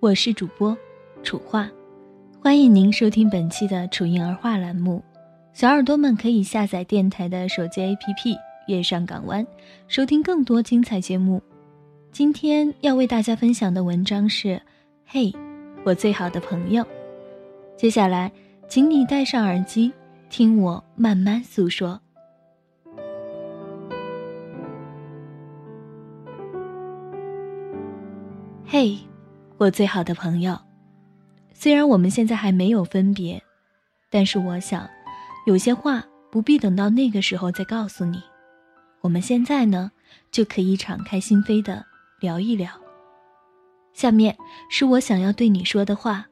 我是主播楚画，欢迎您收听本期的楚婴儿话栏目。小耳朵们可以下载电台的手机 APP《月上港湾》，收听更多精彩节目。今天要为大家分享的文章是《嘿，我最好的朋友》。接下来，请你戴上耳机，听我慢慢诉说。嘿。我最好的朋友，虽然我们现在还没有分别，但是我想，有些话不必等到那个时候再告诉你。我们现在呢，就可以敞开心扉的聊一聊。下面是我想要对你说的话。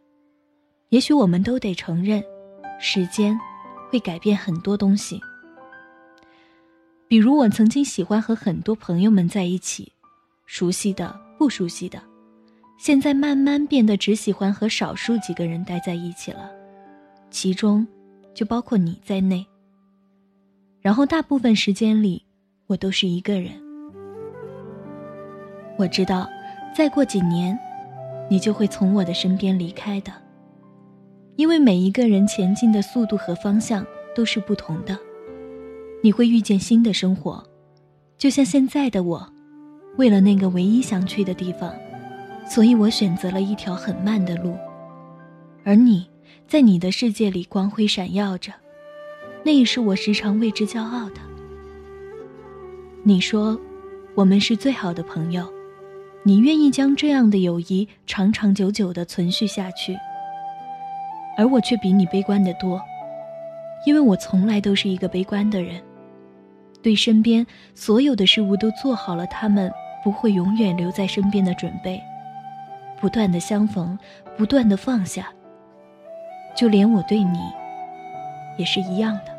也许我们都得承认，时间会改变很多东西。比如我曾经喜欢和很多朋友们在一起，熟悉的、不熟悉的。现在慢慢变得只喜欢和少数几个人待在一起了，其中就包括你在内。然后大部分时间里，我都是一个人。我知道，再过几年，你就会从我的身边离开的，因为每一个人前进的速度和方向都是不同的。你会遇见新的生活，就像现在的我，为了那个唯一想去的地方。所以我选择了一条很慢的路，而你，在你的世界里光辉闪耀着，那也是我时常为之骄傲的。你说，我们是最好的朋友，你愿意将这样的友谊长长久久的存续下去，而我却比你悲观的多，因为我从来都是一个悲观的人，对身边所有的事物都做好了他们不会永远留在身边的准备。不断的相逢，不断的放下。就连我对你，也是一样的。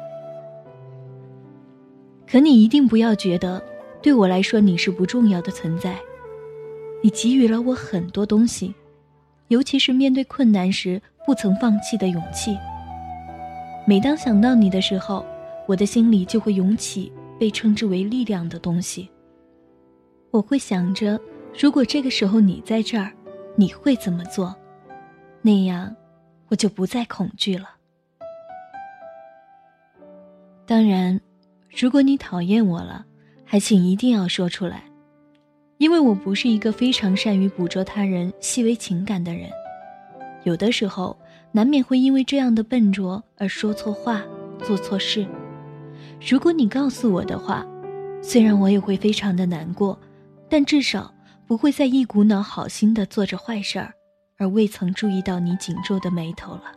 可你一定不要觉得，对我来说你是不重要的存在。你给予了我很多东西，尤其是面对困难时不曾放弃的勇气。每当想到你的时候，我的心里就会涌起被称之为力量的东西。我会想着，如果这个时候你在这儿。你会怎么做？那样，我就不再恐惧了。当然，如果你讨厌我了，还请一定要说出来，因为我不是一个非常善于捕捉他人细微情感的人，有的时候难免会因为这样的笨拙而说错话、做错事。如果你告诉我的话，虽然我也会非常的难过，但至少。不会再一股脑好心的做着坏事儿，而未曾注意到你紧皱的眉头了。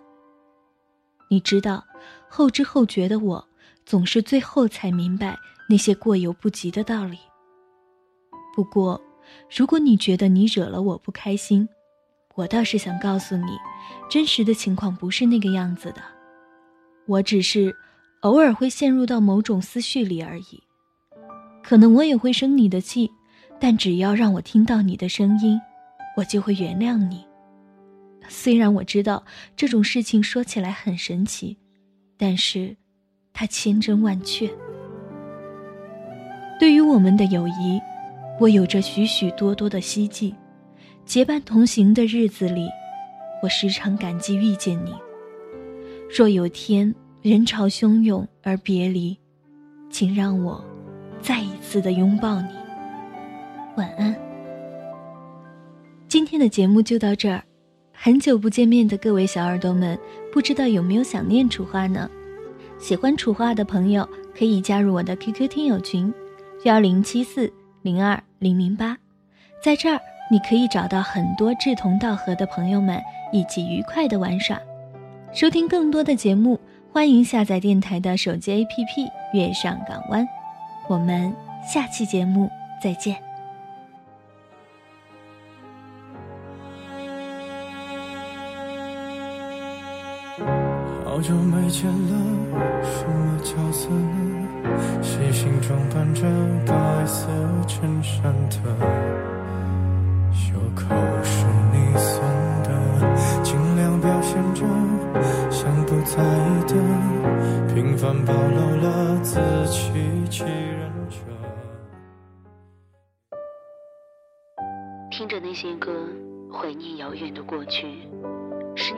你知道，后知后觉的我，总是最后才明白那些过犹不及的道理。不过，如果你觉得你惹了我不开心，我倒是想告诉你，真实的情况不是那个样子的。我只是偶尔会陷入到某种思绪里而已，可能我也会生你的气。但只要让我听到你的声音，我就会原谅你。虽然我知道这种事情说起来很神奇，但是它千真万确。对于我们的友谊，我有着许许多多的希冀。结伴同行的日子里，我时常感激遇见你。若有天人潮汹涌而别离，请让我再一次的拥抱你。晚安。今天的节目就到这儿，很久不见面的各位小耳朵们，不知道有没有想念楚花呢？喜欢楚花的朋友可以加入我的 QQ 听友群，幺零七四零二零零八，在这儿你可以找到很多志同道合的朋友们，一起愉快的玩耍。收听更多的节目，欢迎下载电台的手机 APP《月上港湾》。我们下期节目再见。好久没见了，什么角色呢？细心装扮着白色衬衫的，袖口是你送的，尽量表现着像不在意的，平凡暴露了自欺欺人者。听着那些歌，怀念遥远的过去，